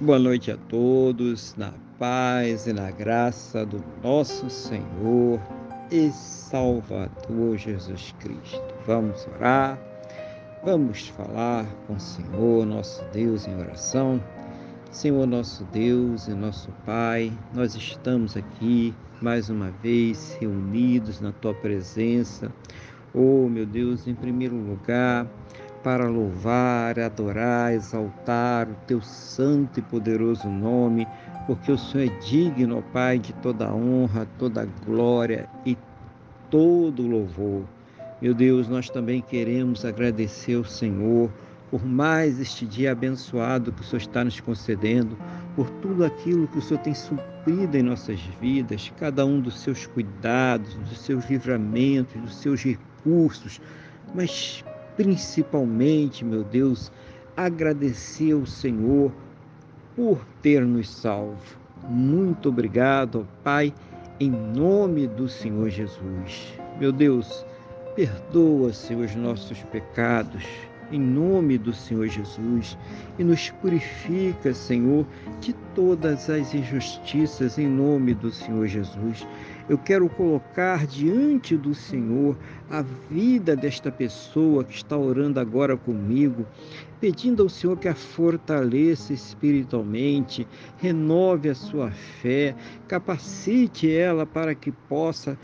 Boa noite a todos, na paz e na graça do nosso Senhor e Salvador Jesus Cristo. Vamos orar, vamos falar com o Senhor, nosso Deus, em oração. Senhor, nosso Deus e nosso Pai, nós estamos aqui mais uma vez reunidos na Tua presença. Oh, meu Deus, em primeiro lugar, para louvar, adorar, exaltar o teu santo e poderoso nome, porque o Senhor é digno, ó Pai, de toda honra, toda glória e todo louvor. Meu Deus, nós também queremos agradecer ao Senhor por mais este dia abençoado que o Senhor está nos concedendo, por tudo aquilo que o Senhor tem suprido em nossas vidas, cada um dos seus cuidados, dos seus livramentos, dos seus recursos, mas principalmente, meu Deus, agradecer ao Senhor por ter nos salvo. Muito obrigado, Pai, em nome do Senhor Jesus. Meu Deus, perdoa, Senhor, os nossos pecados em nome do Senhor Jesus e nos purifica, Senhor, de todas as injustiças em nome do Senhor Jesus. Eu quero colocar diante do Senhor a vida desta pessoa que está orando agora comigo, pedindo ao Senhor que a fortaleça espiritualmente, renove a sua fé, capacite ela para que possa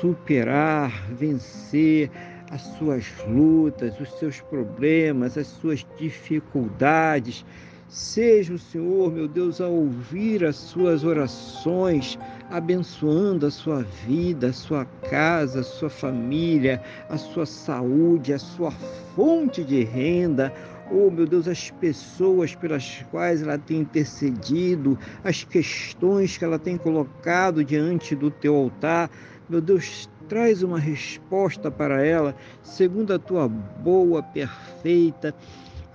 superar, vencer as suas lutas, os seus problemas, as suas dificuldades. Seja o Senhor, meu Deus, a ouvir as suas orações, abençoando a sua vida, a sua casa, a sua família, a sua saúde, a sua fonte de renda. Oh, meu Deus, as pessoas pelas quais ela tem intercedido, as questões que ela tem colocado diante do teu altar. Meu Deus, traz uma resposta para ela, segundo a tua boa, perfeita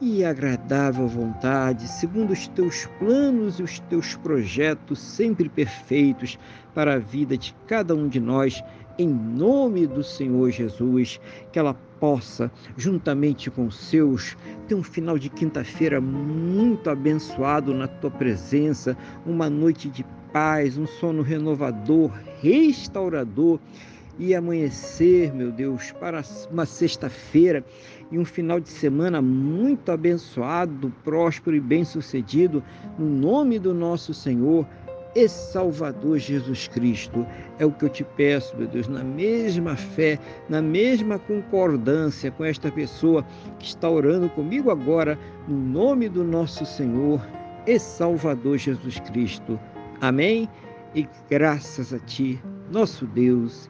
e agradável vontade, segundo os teus planos e os teus projetos sempre perfeitos para a vida de cada um de nós, em nome do Senhor Jesus, que ela possa, juntamente com os seus, ter um final de quinta-feira muito abençoado na tua presença, uma noite de paz, um sono renovador, restaurador e amanhecer, meu Deus, para uma sexta-feira e um final de semana muito abençoado, próspero e bem-sucedido, no nome do nosso Senhor e Salvador Jesus Cristo. É o que eu te peço, meu Deus, na mesma fé, na mesma concordância com esta pessoa que está orando comigo agora, no nome do nosso Senhor e Salvador Jesus Cristo. Amém? E graças a Ti, nosso Deus